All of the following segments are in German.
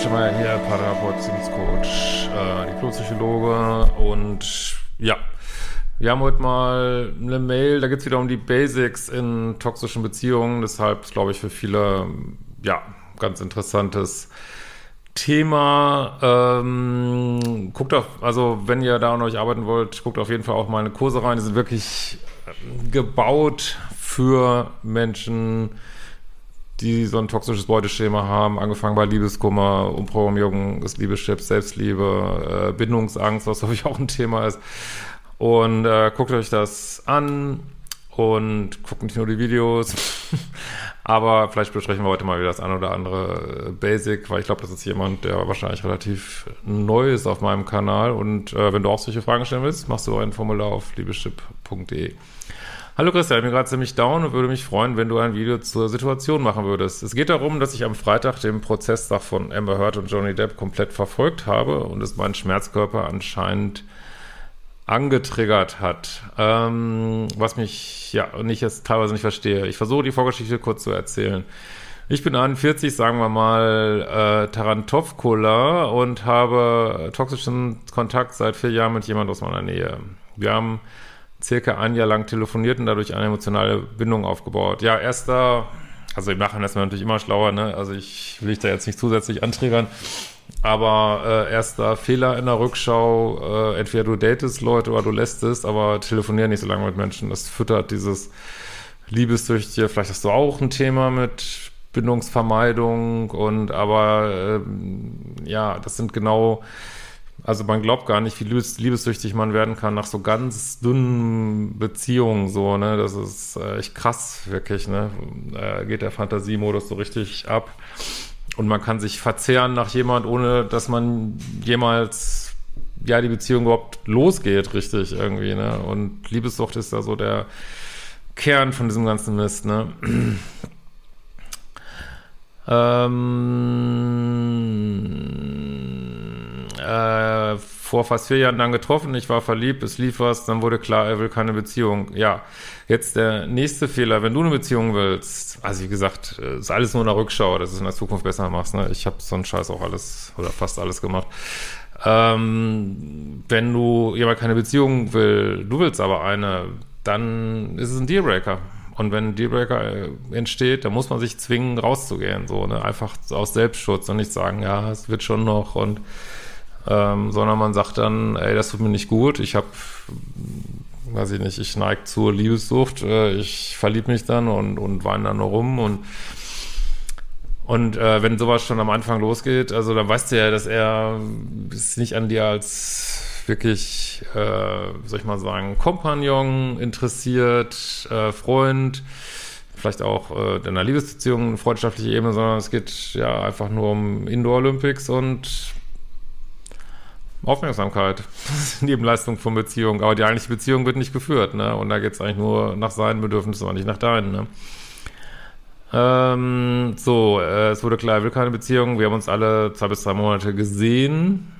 Nemschemeyer hier, Paartherapeut, Beziehungscoach, äh, Diplompsychologe und ja, wir haben heute mal eine Mail, da geht es wieder um die Basics in toxischen Beziehungen, deshalb glaube ich für viele, ja, ganz interessantes Thema. Ähm, guckt auf, also wenn ihr da an euch arbeiten wollt, guckt auf jeden Fall auch meine Kurse rein, die sind wirklich gebaut für Menschen, die so ein toxisches Beuteschema haben, angefangen bei Liebeskummer, Umprogrammierung des Liebeschips, Selbstliebe, äh, Bindungsangst, was glaube ich auch ein Thema ist. Und äh, guckt euch das an und guckt nicht nur die Videos, aber vielleicht besprechen wir heute mal wieder das ein oder andere äh, Basic, weil ich glaube, das ist jemand, der wahrscheinlich relativ neu ist auf meinem Kanal. Und äh, wenn du auch solche Fragen stellen willst, machst du ein Formular auf liebeschip.de. Hallo Christian, ich bin gerade ziemlich down und würde mich freuen, wenn du ein Video zur Situation machen würdest. Es geht darum, dass ich am Freitag den Prozesstag von Amber Heard und Johnny Depp komplett verfolgt habe und es meinen Schmerzkörper anscheinend angetriggert hat. Ähm, was mich ja nicht jetzt teilweise nicht verstehe. Ich versuche die Vorgeschichte kurz zu erzählen. Ich bin 41, sagen wir mal, äh, Tarantovkola und habe toxischen Kontakt seit vier Jahren mit jemand aus meiner Nähe. Wir haben circa ein Jahr lang telefoniert und dadurch eine emotionale Bindung aufgebaut. Ja, erster, also im Nachhinein ist man natürlich immer schlauer, ne? Also ich will ich da jetzt nicht zusätzlich anträgern. Aber äh, erster Fehler in der Rückschau, äh, entweder du datest Leute oder du lässt es, aber telefonier nicht so lange mit Menschen. Das füttert dieses Liebessüchtige. Vielleicht hast du auch ein Thema mit Bindungsvermeidung und aber äh, ja, das sind genau also man glaubt gar nicht, wie liebes, liebessüchtig man werden kann nach so ganz dünnen Beziehungen, so, ne? Das ist äh, echt krass, wirklich, ne? Da geht der Fantasiemodus so richtig ab. Und man kann sich verzehren nach jemand, ohne dass man jemals, ja, die Beziehung überhaupt losgeht, richtig, irgendwie, ne? Und Liebessucht ist da so der Kern von diesem ganzen Mist, ne? ähm, äh, vor fast vier Jahren dann getroffen, ich war verliebt, es lief was, dann wurde klar, er will keine Beziehung. Ja, jetzt der nächste Fehler, wenn du eine Beziehung willst, also wie gesagt, ist alles nur eine Rückschau, dass du es in der Zukunft besser machst. Ne? Ich habe so einen Scheiß auch alles oder fast alles gemacht. Ähm, wenn du jemand keine Beziehung will, du willst aber eine, dann ist es ein Dealbreaker. Und wenn ein Dealbreaker äh, entsteht, dann muss man sich zwingen, rauszugehen. So, ne? Einfach aus Selbstschutz und nicht sagen, ja, es wird schon noch und ähm, sondern man sagt dann, ey, das tut mir nicht gut, ich habe, weiß ich nicht, ich neige zur Liebessucht, äh, ich verliebe mich dann und, und weine dann nur rum und und äh, wenn sowas schon am Anfang losgeht, also dann weißt du ja, dass er ist nicht an dir als wirklich, äh, soll ich mal sagen, Kompagnon interessiert, äh, Freund, vielleicht auch äh, in einer Liebesbeziehung, freundschaftliche Ebene, sondern es geht ja einfach nur um Indoor Olympics und Aufmerksamkeit. Nebenleistung von Beziehung. Aber die eigentliche Beziehung wird nicht geführt, ne? Und da geht es eigentlich nur nach seinen Bedürfnissen, aber nicht nach deinen, ne? Ähm, so, äh, es wurde klar, er will keine Beziehung. Wir haben uns alle zwei bis drei Monate gesehen.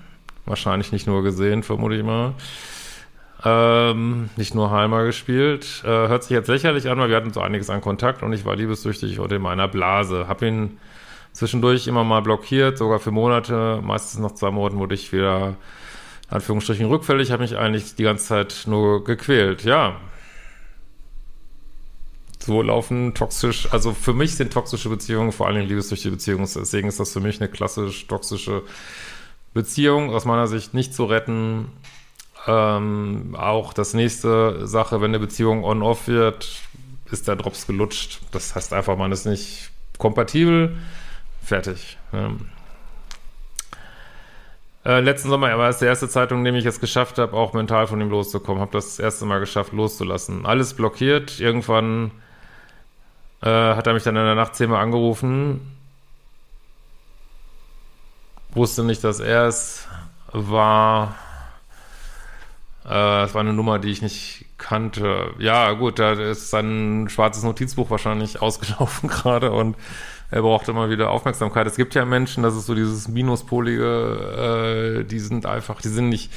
Wahrscheinlich nicht nur gesehen, vermute ich mal. Ähm, nicht nur Heimer gespielt. Äh, hört sich jetzt lächerlich an, weil wir hatten so einiges an Kontakt und ich war liebessüchtig und in meiner Blase. Hab ihn zwischendurch immer mal blockiert, sogar für Monate. Meistens nach zwei Monaten wurde ich wieder, in Anführungsstrichen, rückfällig. Habe mich eigentlich die ganze Zeit nur gequält. Ja, so laufen toxisch, also für mich sind toxische Beziehungen vor allem liebessüchtige Beziehungen. Deswegen ist das für mich eine klassisch toxische Beziehung, aus meiner Sicht nicht zu retten. Ähm, auch das nächste Sache, wenn eine Beziehung on-off wird, ist der Drops gelutscht. Das heißt einfach, man ist nicht kompatibel. Fertig. Ja. Äh, letzten Sommer war es die erste Zeitung, in dem ich es geschafft habe, auch mental von ihm loszukommen. Habe das erste Mal geschafft, loszulassen. Alles blockiert. Irgendwann äh, hat er mich dann in der Nacht zehnmal angerufen. Wusste nicht, dass er es war. Äh, es war eine Nummer, die ich nicht kannte. Ja, gut, da ist sein schwarzes Notizbuch wahrscheinlich ausgelaufen gerade und er braucht immer wieder Aufmerksamkeit. Es gibt ja Menschen, das ist so dieses Minuspolige, äh, die sind einfach, die sind nicht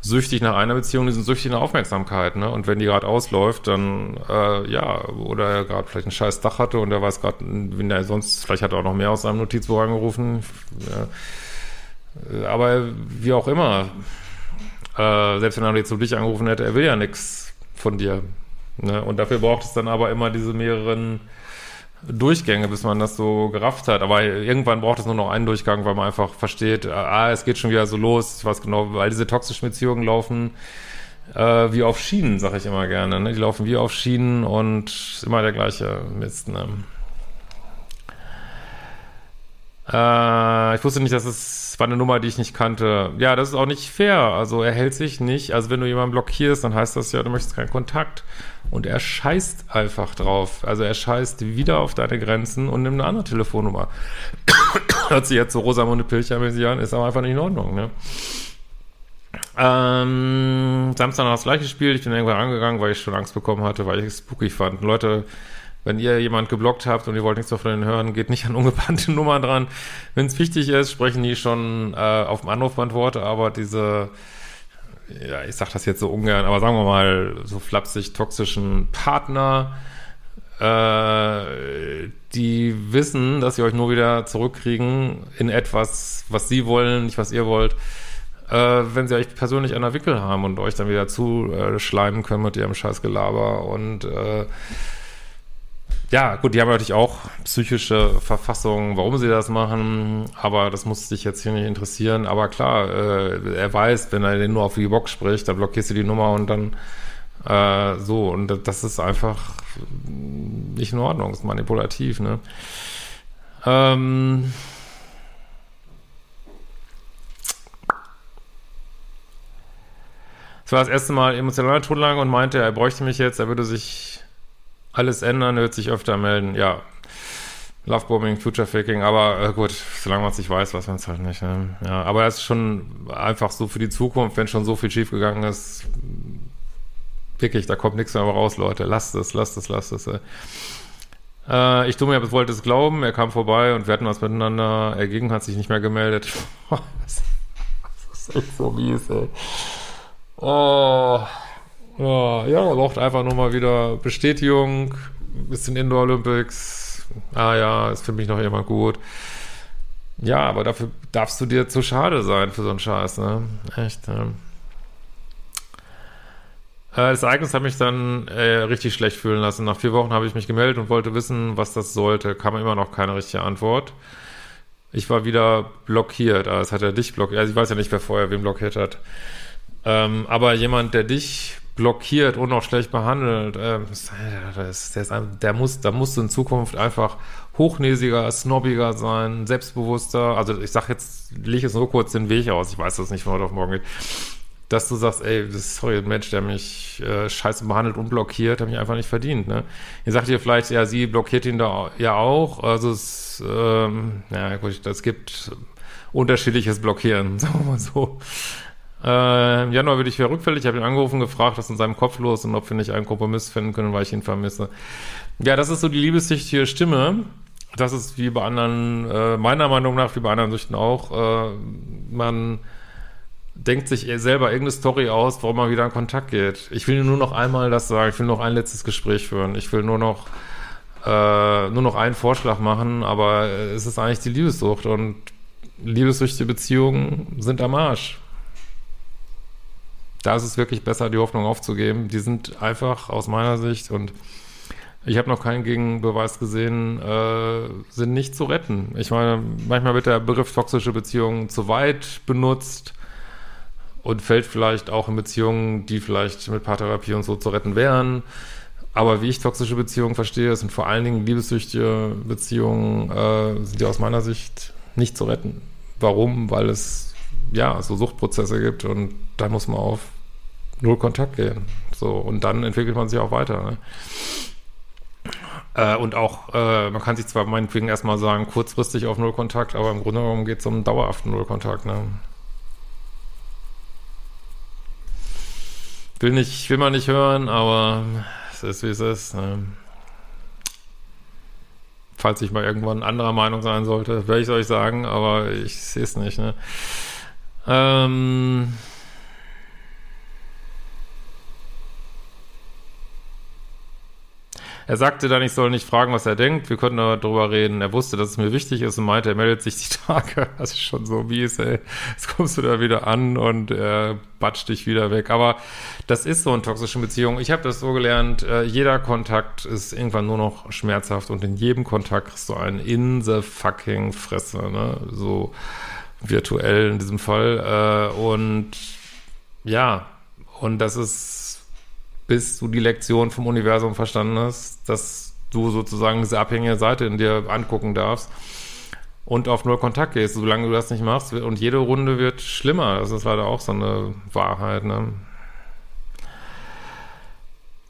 süchtig nach einer Beziehung, die sind süchtig nach Aufmerksamkeit, ne? Und wenn die gerade ausläuft, dann äh, ja, oder er gerade vielleicht ein scheiß Dach hatte und er weiß gerade, wenn er sonst, vielleicht hat er auch noch mehr aus seinem Notizbuch angerufen. Ja. Äh, aber wie auch immer, äh, selbst wenn er jetzt so dich angerufen hätte, er will ja nichts von dir. Ne? Und dafür braucht es dann aber immer diese mehreren Durchgänge, bis man das so gerafft hat. Aber irgendwann braucht es nur noch einen Durchgang, weil man einfach versteht, ah, es geht schon wieder so los, was genau, weil diese toxischen Beziehungen laufen äh, wie auf Schienen, sag ich immer gerne. Ne? Die laufen wie auf Schienen und immer der gleiche Mist. Ne? Äh, ich wusste nicht, dass es war eine Nummer, die ich nicht kannte. Ja, das ist auch nicht fair. Also er hält sich nicht. Also wenn du jemanden blockierst, dann heißt das ja, du möchtest keinen Kontakt. Und er scheißt einfach drauf. Also er scheißt wieder auf deine Grenzen und nimmt eine andere Telefonnummer. Hört sich jetzt so Rosamunde Pilcher-mäßig an, ist aber einfach nicht in Ordnung, ne? Ähm, Samstag noch das gleiche Spiel. Ich bin irgendwann angegangen, weil ich schon Angst bekommen hatte, weil ich es spooky fand. Leute, wenn ihr jemand geblockt habt und ihr wollt nichts mehr von denen hören, geht nicht an ungeplante Nummern dran. Wenn es wichtig ist, sprechen die schon äh, auf dem Anrufbeantworter, aber diese ja, ich sag das jetzt so ungern, aber sagen wir mal, so flapsig toxischen Partner, äh, die wissen, dass sie euch nur wieder zurückkriegen in etwas, was sie wollen, nicht was ihr wollt, äh, wenn sie euch persönlich an der Wickel haben und euch dann wieder zuschleimen können mit ihrem Scheißgelaber und äh, ja, gut, die haben natürlich auch psychische Verfassungen, warum sie das machen, aber das muss dich jetzt hier nicht interessieren. Aber klar, äh, er weiß, wenn er den nur auf die Box spricht, dann blockierst du die Nummer und dann äh, so. Und das ist einfach nicht in Ordnung, ist manipulativ, ne? Ähm. Es war das erste Mal emotional totlang und meinte, er bräuchte mich jetzt, er würde sich alles ändern, wird sich öfter melden. Ja, Lovebombing, Future Faking, aber äh, gut, solange man es nicht weiß, weiß man es halt nicht. Ne? Ja, aber das ist schon einfach so für die Zukunft, wenn schon so viel schiefgegangen ist. Wirklich, da kommt nichts mehr raus, Leute. Lasst es, lasst es, lasst es. Äh, ich dumme, ich wollte es glauben. Er kam vorbei und wir hatten was miteinander. Er ging, hat sich nicht mehr gemeldet. das ist echt so mies, ey. Oh. Ja, ja, braucht einfach nur mal wieder Bestätigung. Bisschen Indoor Olympics. Ah ja, ist für mich noch immer gut. Ja, aber dafür darfst du dir zu schade sein für so einen Scheiß, ne? Echt, ne? Das Ereignis hat mich dann äh, richtig schlecht fühlen lassen. Nach vier Wochen habe ich mich gemeldet und wollte wissen, was das sollte. Kam immer noch keine richtige Antwort. Ich war wieder blockiert. Also hat er dich blockiert. Also ich weiß ja nicht, wer vorher wen blockiert hat. Ähm, aber jemand, der dich blockiert und auch schlecht behandelt, äh, das, der, ist, der muss, da musst du in Zukunft einfach hochnäsiger, snobbiger sein, selbstbewusster. Also ich sag jetzt, lege jetzt nur kurz den Weg aus. Ich weiß, dass es nicht von heute auf morgen geht. Dass du sagst, ey, das sorry, ein Mensch, der mich äh, scheiße behandelt und blockiert, hat mich einfach nicht verdient. Ne? Ihr sagt ihr vielleicht, ja, sie blockiert ihn da ja auch. Also es, ähm, ja gut, es gibt unterschiedliches Blockieren, sagen wir mal so. Äh, Im Januar würde ich wieder rückfällig. Ich habe ihn angerufen, gefragt, was in seinem Kopf los ist und ob wir nicht einen Kompromiss finden können, weil ich ihn vermisse. Ja, das ist so die liebessichtige Stimme. Das ist wie bei anderen, äh, meiner Meinung nach, wie bei anderen Süchten auch, äh, man denkt sich selber irgendeine Story aus, warum man wieder in Kontakt geht. Ich will nur noch einmal das sagen, ich will noch ein letztes Gespräch führen. Ich will nur noch äh, nur noch einen Vorschlag machen, aber es ist eigentlich die Liebessucht und liebessüchtige Beziehungen sind am Arsch da ist es wirklich besser, die Hoffnung aufzugeben. Die sind einfach aus meiner Sicht und ich habe noch keinen Gegenbeweis gesehen, äh, sind nicht zu retten. Ich meine, manchmal wird der Begriff toxische Beziehungen zu weit benutzt und fällt vielleicht auch in Beziehungen, die vielleicht mit Paartherapie und so zu retten wären. Aber wie ich toxische Beziehungen verstehe, sind vor allen Dingen liebessüchtige Beziehungen, äh, sind die aus meiner Sicht nicht zu retten. Warum? Weil es ja so Suchtprozesse gibt und da muss man auf null Kontakt gehen. So, und dann entwickelt man sich auch weiter. Ne? Äh, und auch, äh, man kann sich zwar meinetwegen erstmal sagen, kurzfristig auf null Kontakt, aber im Grunde genommen geht es um dauerhaften Null Kontakt. Ne? Will will man nicht hören, aber es ist wie es ist. Ne? Falls ich mal irgendwann anderer Meinung sein sollte, werde ich es euch sagen, aber ich sehe es nicht. Ne? Ähm. Er sagte dann, ich soll nicht fragen, was er denkt. Wir konnten darüber reden. Er wusste, dass es mir wichtig ist und meinte, er meldet sich die Tage. Das ist schon so mies, ey. Jetzt kommst du da wieder an und er batscht dich wieder weg. Aber das ist so in toxischen Beziehungen. Ich habe das so gelernt, äh, jeder Kontakt ist irgendwann nur noch schmerzhaft und in jedem Kontakt kriegst du einen in the fucking Fresse, ne? So virtuell in diesem Fall. Äh, und ja, und das ist, bis du die Lektion vom Universum verstanden hast, dass du sozusagen diese abhängige Seite in dir angucken darfst und auf null Kontakt gehst, solange du das nicht machst. Und jede Runde wird schlimmer. Das ist leider auch so eine Wahrheit, ne?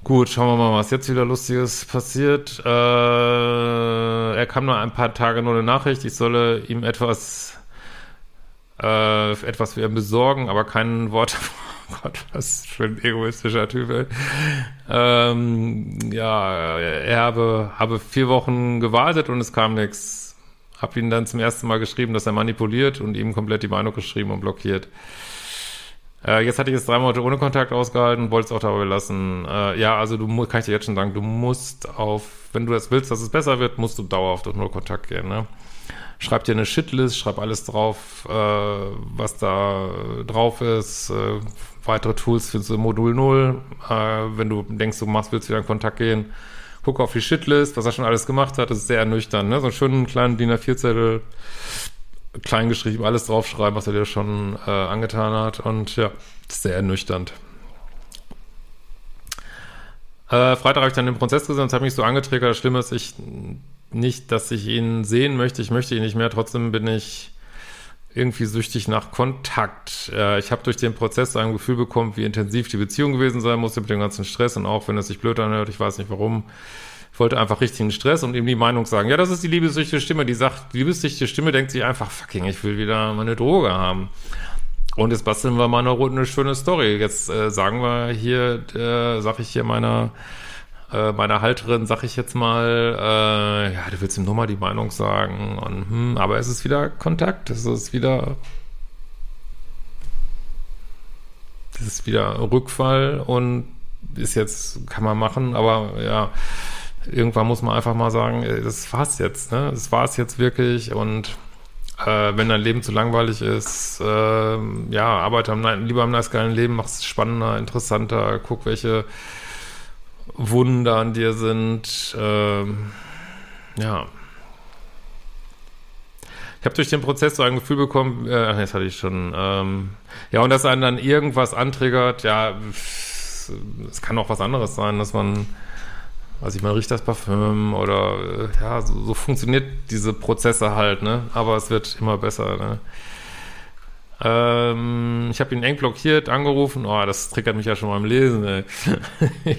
Gut, schauen wir mal, was jetzt wieder Lustiges passiert. Äh, er kam nur ein paar Tage nur eine Nachricht, ich solle ihm etwas, äh, etwas für ihn besorgen, aber kein Wort Gott, was für ein egoistischer Typ. Ey. Ähm, ja, er habe, habe vier Wochen gewartet und es kam nichts. Hab ihn dann zum ersten Mal geschrieben, dass er manipuliert und ihm komplett die Meinung geschrieben und blockiert. Äh, jetzt hatte ich es drei Monate ohne Kontakt ausgehalten, wollte es auch dabei lassen. Äh, ja, also du kann ich dir jetzt schon sagen, du musst auf, wenn du das willst, dass es besser wird, musst du dauerhaft durch Null Kontakt gehen, ne? Schreib dir eine Shitlist, schreib alles drauf, äh, was da drauf ist, äh, weitere Tools im Modul 0. Äh, wenn du denkst, du machst, willst wieder in Kontakt gehen, guck auf die Shitlist, was er schon alles gemacht hat. Das ist sehr ernüchternd. Ne? So einen schönen kleinen DIN A4-Zettel, klein geschrieben, alles draufschreiben, was er dir schon äh, angetan hat. Und ja, sehr ernüchternd. Äh, Freitag habe ich dann den Prozess gesehen und es hat mich so angetriggert. Das Schlimme ist, ich nicht, dass ich ihn sehen möchte. Ich möchte ihn nicht mehr. Trotzdem bin ich irgendwie süchtig nach Kontakt. Äh, ich habe durch den Prozess ein Gefühl bekommen, wie intensiv die Beziehung gewesen sein musste mit dem ganzen Stress und auch wenn es sich blöd anhört, ich weiß nicht warum. Wollte einfach richtigen Stress und ihm die Meinung sagen, ja, das ist die liebessüchtige Stimme, die sagt, die liebessüchtige Stimme denkt sich einfach, fucking, ich will wieder meine Droge haben. Und jetzt basteln wir mal eine, eine schöne Story. Jetzt äh, sagen wir hier, äh, sag ich hier meiner äh, meiner Halterin, sag ich jetzt mal, äh, ja, du willst ihm nur mal die Meinung sagen. Und, hm, aber es ist wieder Kontakt, es ist wieder es ist wieder Rückfall und ist jetzt, kann man machen, aber ja, irgendwann muss man einfach mal sagen, das war's jetzt, ne? Das war's jetzt wirklich und äh, wenn dein Leben zu langweilig ist, äh, ja, arbeite am, lieber am nice geilen Leben, mach's spannender, interessanter, guck, welche Wunder an dir sind. Ähm, ja. Ich habe durch den Prozess so ein Gefühl bekommen, äh, jetzt hatte ich schon, ähm, ja, und dass einen dann irgendwas antriggert, ja, es kann auch was anderes sein, dass man, weiß ich, man riecht das Parfüm oder, äh, ja, so, so funktioniert diese Prozesse halt, ne, aber es wird immer besser, ne. Ähm, ich habe ihn eng blockiert, angerufen. Oh, das triggert mich ja schon beim Lesen. Ey.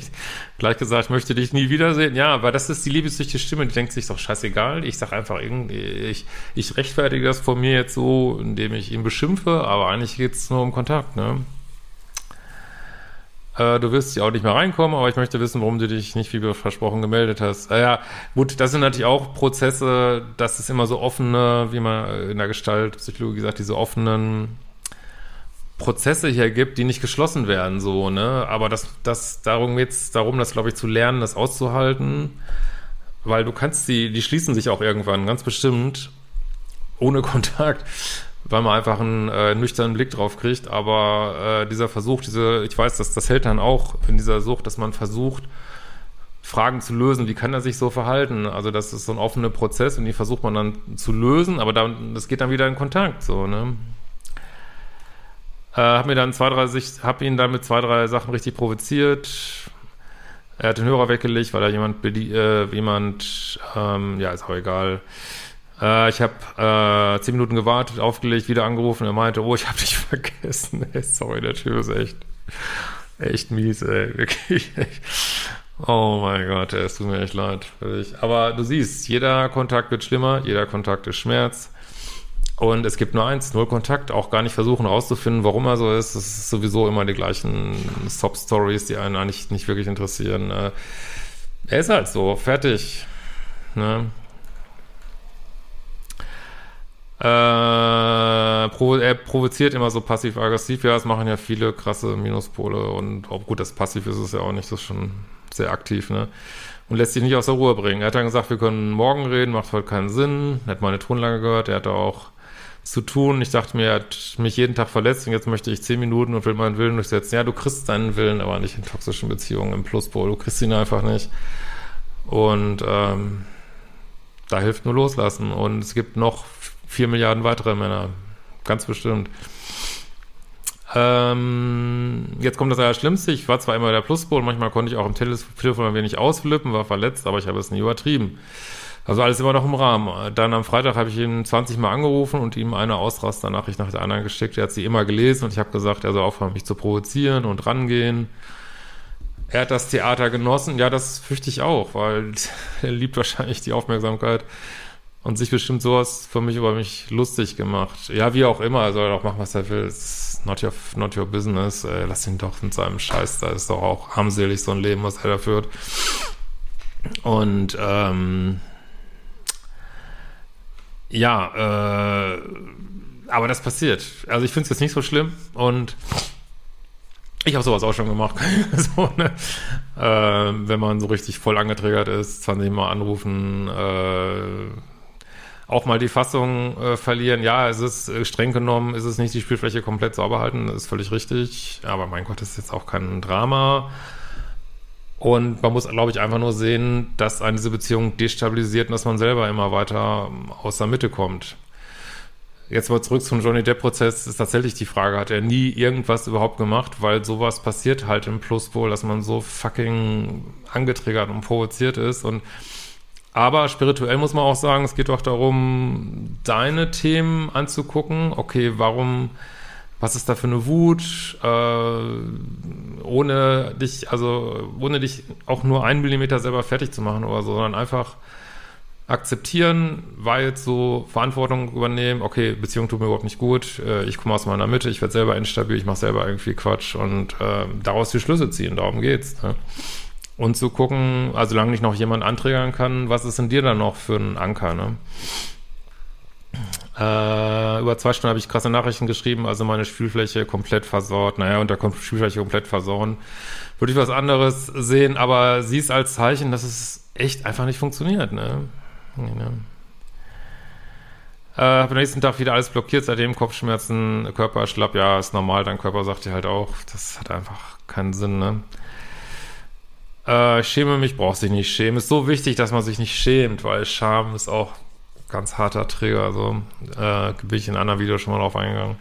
Gleich gesagt, ich möchte dich nie wiedersehen. Ja, aber das ist die liebessüchtige Stimme, die denkt sich doch scheißegal. Ich sag einfach irgendwie, ich, ich rechtfertige das von mir jetzt so, indem ich ihn beschimpfe, aber eigentlich geht's nur um Kontakt, ne? Äh, du wirst ja auch nicht mehr reinkommen, aber ich möchte wissen, warum du dich nicht wie versprochen gemeldet hast. Äh, ja, gut, das sind natürlich auch Prozesse, das ist immer so offene, wie man in der Gestaltpsychologie sagt, diese offenen Prozesse hier gibt, die nicht geschlossen werden, so, ne? Aber das, das, darum geht's darum, das, glaube ich, zu lernen, das auszuhalten, weil du kannst die, die schließen sich auch irgendwann, ganz bestimmt, ohne Kontakt weil man einfach einen äh, nüchternen Blick drauf kriegt. Aber äh, dieser Versuch, diese, ich weiß, dass das hält dann auch in dieser Sucht, dass man versucht, Fragen zu lösen, wie kann er sich so verhalten? Also das ist so ein offener Prozess und die versucht man dann zu lösen, aber dann, das geht dann wieder in Kontakt, so, ne? Äh, hab mir dann zwei, drei hab ihn dann mit zwei, drei Sachen richtig provoziert. Er hat den Hörer weggelegt, weil er jemand, äh, jemand, ähm, ja, ist auch egal, äh, ich habe äh, zehn Minuten gewartet, aufgelegt, wieder angerufen. Er meinte, oh, ich habe dich vergessen. Ey, sorry, der Typ ist echt, echt mies, ey. Wirklich. Oh mein Gott, es tut mir echt leid. Aber du siehst, jeder Kontakt wird schlimmer, jeder Kontakt ist Schmerz. Und es gibt nur eins, null Kontakt, auch gar nicht versuchen rauszufinden, warum er so ist. Das ist sowieso immer die gleichen Sob-Stories, die einen eigentlich nicht wirklich interessieren. Äh, er ist halt so, fertig. Ne? Äh, provo er provoziert immer so passiv-aggressiv. Ja, das machen ja viele krasse Minuspole und auch gut, das passiv ist es ja auch nicht, das ist schon sehr aktiv, ne? und lässt sich nicht aus der Ruhe bringen. Er hat dann gesagt, wir können morgen reden, macht heute keinen Sinn. Er hat meine Tonlage gehört, er hatte auch zu tun. Ich dachte mir, er hat mich jeden Tag verletzt und jetzt möchte ich zehn Minuten und will meinen Willen durchsetzen. Ja, du kriegst deinen Willen, aber nicht in toxischen Beziehungen im Pluspol. Du kriegst ihn einfach nicht. Und ähm, da hilft nur loslassen. Und es gibt noch vier Milliarden weitere Männer. Ganz bestimmt. Ähm, jetzt kommt das Allerschlimmste. Ich war zwar immer der Pluspol, manchmal konnte ich auch im Telefon ein wenig ausflippen, war verletzt, aber ich habe es nie übertrieben. Also alles immer noch im Rahmen. Dann am Freitag habe ich ihn 20 Mal angerufen und ihm eine Ausrasternachricht nach der anderen geschickt. Er hat sie immer gelesen und ich habe gesagt, er soll aufhören, mich zu provozieren und rangehen. Er hat das Theater genossen. Ja, das fürchte ich auch, weil er liebt wahrscheinlich die Aufmerksamkeit und sich bestimmt sowas für mich über mich lustig gemacht. Ja, wie auch immer, er soll doch machen, was er will. It's not your, not your business. Äh, lass ihn doch mit seinem Scheiß, da ist doch auch armselig so ein Leben, was er da führt. Und ähm, ja, äh, aber das passiert. Also ich finde es jetzt nicht so schlimm und ich habe sowas auch schon gemacht. so, ne? äh, wenn man so richtig voll angetriggert ist, 20 Mal anrufen, äh, auch mal die Fassung äh, verlieren. Ja, es ist äh, streng genommen, ist es nicht die Spielfläche komplett sauber halten, ist völlig richtig. Aber mein Gott, das ist jetzt auch kein Drama. Und man muss, glaube ich, einfach nur sehen, dass eine diese Beziehung destabilisiert und dass man selber immer weiter ähm, aus der Mitte kommt. Jetzt mal zurück zum Johnny Depp-Prozess, ist tatsächlich die Frage, hat er nie irgendwas überhaupt gemacht, weil sowas passiert halt im Pluspol, dass man so fucking angetriggert und provoziert ist und aber spirituell muss man auch sagen, es geht doch darum, deine Themen anzugucken. Okay, warum was ist da für eine Wut, äh, ohne dich, also ohne dich auch nur einen Millimeter selber fertig zu machen oder so, sondern einfach akzeptieren, jetzt so Verantwortung übernehmen, okay, Beziehung tut mir überhaupt nicht gut, äh, ich komme aus meiner Mitte, ich werde selber instabil, ich mache selber irgendwie Quatsch und äh, daraus die Schlüsse ziehen, darum geht's. Ne? Und zu gucken, also solange nicht noch jemand anträgern kann, was ist in dir dann noch für ein Anker, ne? Äh, über zwei Stunden habe ich krasse Nachrichten geschrieben, also meine Spielfläche komplett versaut. Naja, und da kommt Spielfläche komplett versauen. Würde ich was anderes sehen, aber sie ist als Zeichen, dass es echt einfach nicht funktioniert, ne? Ja. Äh, habe am nächsten Tag wieder alles blockiert, seitdem Kopfschmerzen, Körper schlapp, ja, ist normal, dein Körper sagt dir halt auch, das hat einfach keinen Sinn, ne? Äh, schäme mich, brauchst dich nicht schämen. Ist so wichtig, dass man sich nicht schämt, weil Scham ist auch ganz harter Trigger. Also äh, bin ich in einem anderen Video schon mal drauf eingegangen.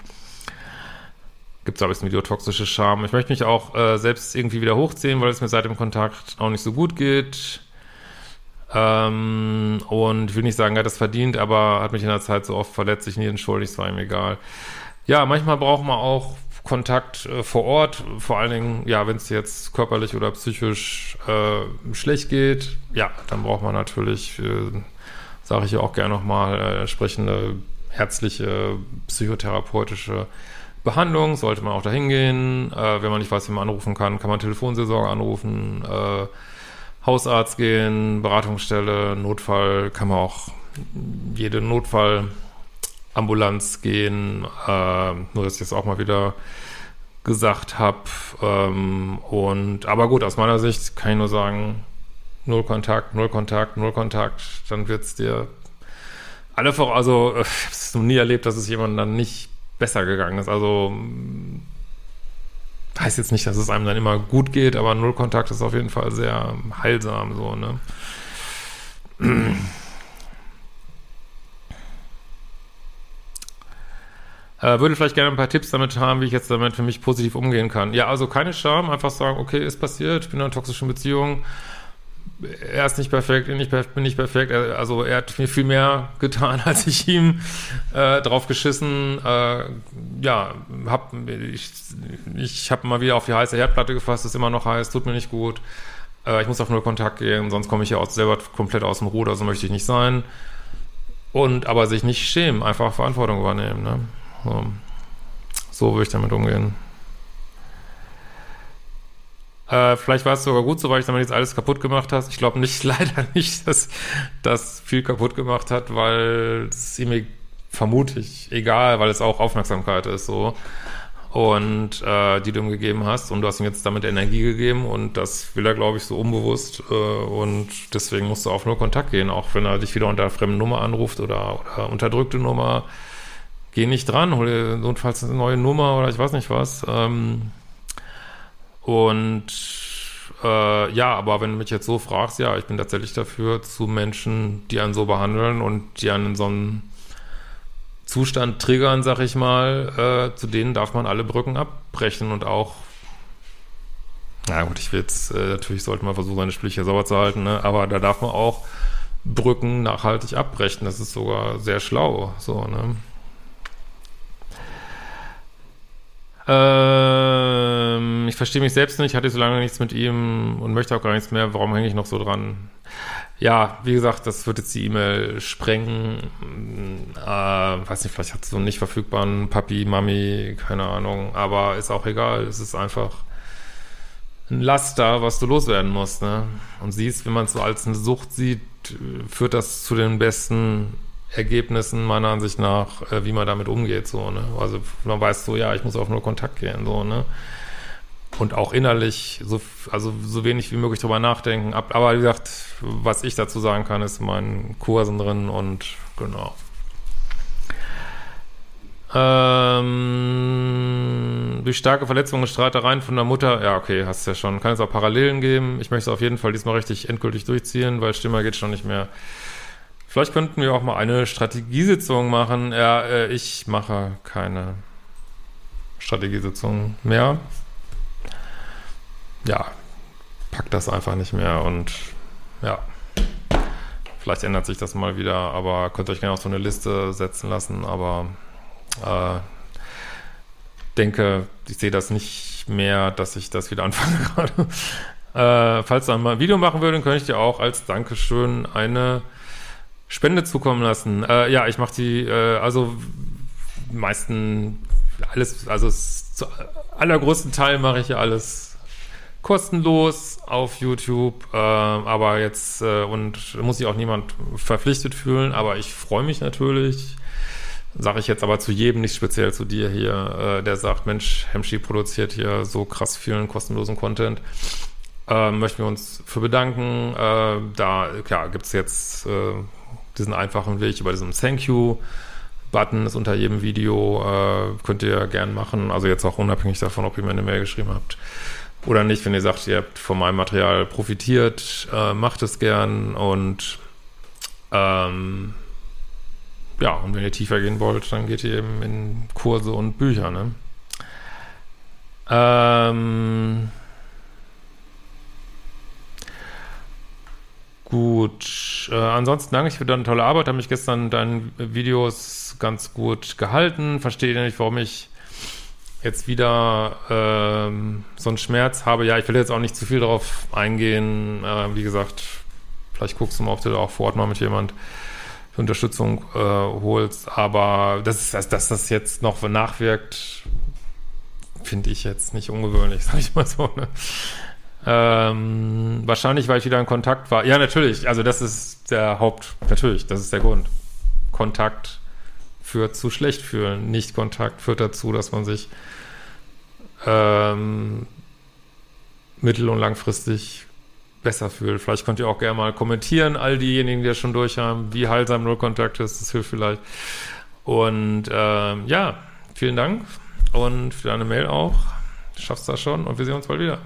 Gibt es aber ein Video toxische Scham. Ich möchte mich auch äh, selbst irgendwie wieder hochziehen, weil es mir seit dem Kontakt auch nicht so gut geht. Ähm, und ich will nicht sagen, er hat das verdient, aber hat mich in der Zeit so oft verletzt, ich nie entschuldigt, es war ihm egal. Ja, manchmal braucht man auch Kontakt äh, vor Ort, vor allen Dingen, ja, wenn es jetzt körperlich oder psychisch äh, schlecht geht, ja, dann braucht man natürlich äh, sage ich ja auch gerne nochmal, äh, entsprechende herzliche, psychotherapeutische Behandlung, sollte man auch dahin gehen. Äh, wenn man nicht weiß, wie man anrufen kann, kann man Telefonseelsorge anrufen, äh, Hausarzt gehen, Beratungsstelle, Notfall, kann man auch jede Notfallambulanz gehen. Äh, nur, dass ich das auch mal wieder gesagt habe. Ähm, und aber gut, aus meiner Sicht kann ich nur sagen, null Kontakt, null Kontakt, null Kontakt, dann wird es dir alle vor, also äh, ich habe es noch nie erlebt, dass es jemandem dann nicht besser gegangen ist. Also heißt jetzt nicht, dass es einem dann immer gut geht, aber null Kontakt ist auf jeden Fall sehr heilsam, so, ne? Äh, würde vielleicht gerne ein paar Tipps damit haben, wie ich jetzt damit für mich positiv umgehen kann. Ja, also keine Scham, einfach sagen, okay, ist passiert, ich bin in einer toxischen Beziehung, er ist nicht perfekt, ich bin nicht perfekt. Also er hat mir viel mehr getan, als ich ihm äh, drauf geschissen. Äh, ja, hab, ich, ich habe mal wieder auf die heiße Herdplatte gefasst, ist immer noch heiß, tut mir nicht gut. Äh, ich muss auf null Kontakt gehen, sonst komme ich ja auch selber komplett aus dem Ruder, so möchte ich nicht sein. Und aber sich nicht schämen, einfach Verantwortung übernehmen. Ne? So, so würde ich damit umgehen. Äh, vielleicht war es sogar gut so, weil ich damit jetzt alles kaputt gemacht hast. Ich glaube nicht, leider nicht, dass das viel kaputt gemacht hat, weil es ihm vermutlich egal, weil es auch Aufmerksamkeit ist, so. und äh, die du ihm gegeben hast und du hast ihm jetzt damit Energie gegeben und das will er, glaube ich, so unbewusst äh, und deswegen musst du auf nur Kontakt gehen, auch wenn er dich wieder unter fremden Nummer anruft oder, oder unterdrückte Nummer, geh nicht dran, hol dir notfalls eine neue Nummer oder ich weiß nicht was ähm, und äh, ja, aber wenn du mich jetzt so fragst, ja, ich bin tatsächlich dafür, zu Menschen, die einen so behandeln und die einen in so einem Zustand triggern, sag ich mal, äh, zu denen darf man alle Brücken abbrechen und auch na gut, ich will jetzt, äh, natürlich sollte man versuchen, seine Sprüche sauber zu halten, ne? aber da darf man auch Brücken nachhaltig abbrechen. Das ist sogar sehr schlau, so, ne? Ähm, ich verstehe mich selbst nicht, hatte so lange nichts mit ihm und möchte auch gar nichts mehr. Warum hänge ich noch so dran? Ja, wie gesagt, das wird jetzt die E-Mail sprengen. Äh, weiß nicht, vielleicht hat sie so einen nicht verfügbaren Papi, Mami, keine Ahnung. Aber ist auch egal. Es ist einfach ein Laster, was du loswerden musst. Ne? Und siehst, wenn man es so als eine Sucht sieht, führt das zu den besten Ergebnissen meiner Ansicht nach, äh, wie man damit umgeht, so, ne? Also man weiß so, ja, ich muss auf nur Kontakt gehen, so, ne? Und auch innerlich so, also so wenig wie möglich drüber nachdenken. Aber wie gesagt, was ich dazu sagen kann, ist in meinen Kursen drin und genau. Ähm, durch starke Verletzungen und Streitereien von der Mutter, ja, okay, hast ja schon. Kann es auch Parallelen geben. Ich möchte es auf jeden Fall diesmal richtig endgültig durchziehen, weil Stimme geht schon nicht mehr. Vielleicht könnten wir auch mal eine Strategiesitzung machen. Ja, äh, ich mache keine Strategiesitzung mehr. Ja, pack das einfach nicht mehr und ja. Vielleicht ändert sich das mal wieder, aber könnt euch gerne auf so eine Liste setzen lassen, aber äh, denke, ich sehe das nicht mehr, dass ich das wieder anfange gerade. äh, falls du mal ein Video machen würde, könnte ich dir auch als Dankeschön eine Spende zukommen lassen. Äh, ja, ich mache die, äh, also meisten, alles, also zu allergrößten Teil mache ich ja alles kostenlos auf YouTube, äh, aber jetzt, äh, und muss sich auch niemand verpflichtet fühlen, aber ich freue mich natürlich, sage ich jetzt aber zu jedem, nicht speziell zu dir hier, äh, der sagt, Mensch, Hemschi produziert hier so krass vielen kostenlosen Content. Äh, möchten wir uns für bedanken. Äh, da, klar, gibt's jetzt äh, diesen einfachen Weg über diesen Thank You Button ist unter jedem Video, äh, könnt ihr gern machen. Also jetzt auch unabhängig davon, ob ihr mir eine Mail geschrieben habt oder nicht. Wenn ihr sagt, ihr habt von meinem Material profitiert, äh, macht es gern und ähm, ja, und wenn ihr tiefer gehen wollt, dann geht ihr eben in Kurse und Bücher, ne? Ähm, Gut. Äh, ansonsten danke ich für deine tolle Arbeit. Habe mich gestern deinen Videos ganz gut gehalten. Verstehe nicht, warum ich jetzt wieder ähm, so einen Schmerz habe. Ja, ich will jetzt auch nicht zu viel darauf eingehen. Äh, wie gesagt, vielleicht guckst du mal, ob du da auch vor Ort mal mit jemand Unterstützung äh, holst. Aber das ist, dass, dass das jetzt noch nachwirkt, finde ich jetzt nicht ungewöhnlich, sag ich mal so. Ne? Ähm, wahrscheinlich, weil ich wieder in Kontakt war. Ja, natürlich. Also das ist der Haupt, natürlich, das ist der Grund. Kontakt führt zu schlecht fühlen. Nicht Kontakt führt dazu, dass man sich ähm, mittel- und langfristig besser fühlt. Vielleicht könnt ihr auch gerne mal kommentieren, all diejenigen, die das schon durch haben, wie heilsam Nullkontakt ist. Das hilft vielleicht. Und ähm, ja, vielen Dank und für deine Mail auch. Du schaffst das schon und wir sehen uns bald wieder.